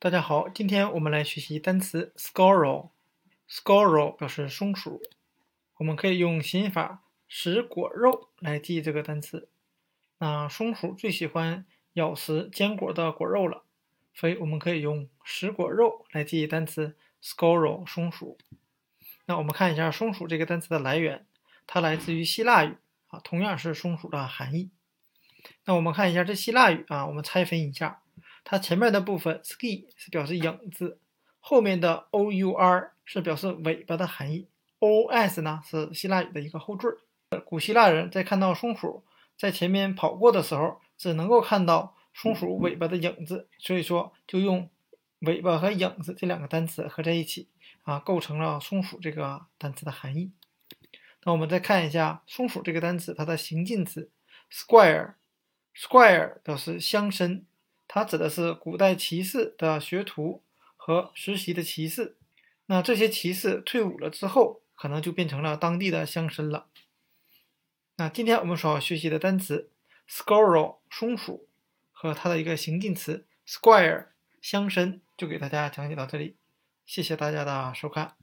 大家好，今天我们来学习单词 squirrel。squirrel 表示松鼠，我们可以用谐音法“食果肉”来记这个单词。那松鼠最喜欢咬食坚果的果肉了，所以我们可以用“食果肉”来记单词 squirrel 松鼠。那我们看一下松鼠这个单词的来源，它来自于希腊语啊，同样是松鼠的含义。那我们看一下这希腊语啊，我们拆分一下。它前面的部分 ski 是表示影子，后面的 our 是表示尾巴的含义，os 呢是希腊语的一个后缀。古希腊人在看到松鼠在前面跑过的时候，只能够看到松鼠尾巴的影子，所以说就用尾巴和影子这两个单词合在一起啊，构成了松鼠这个单词的含义。那我们再看一下松鼠这个单词，它的形近词 square，square 表示乡绅。它指的是古代骑士的学徒和实习的骑士。那这些骑士退伍了之后，可能就变成了当地的乡绅了。那今天我们所要学习的单词 squirrel 松鼠和它的一个形近词 squire 乡绅，就给大家讲解到这里。谢谢大家的收看。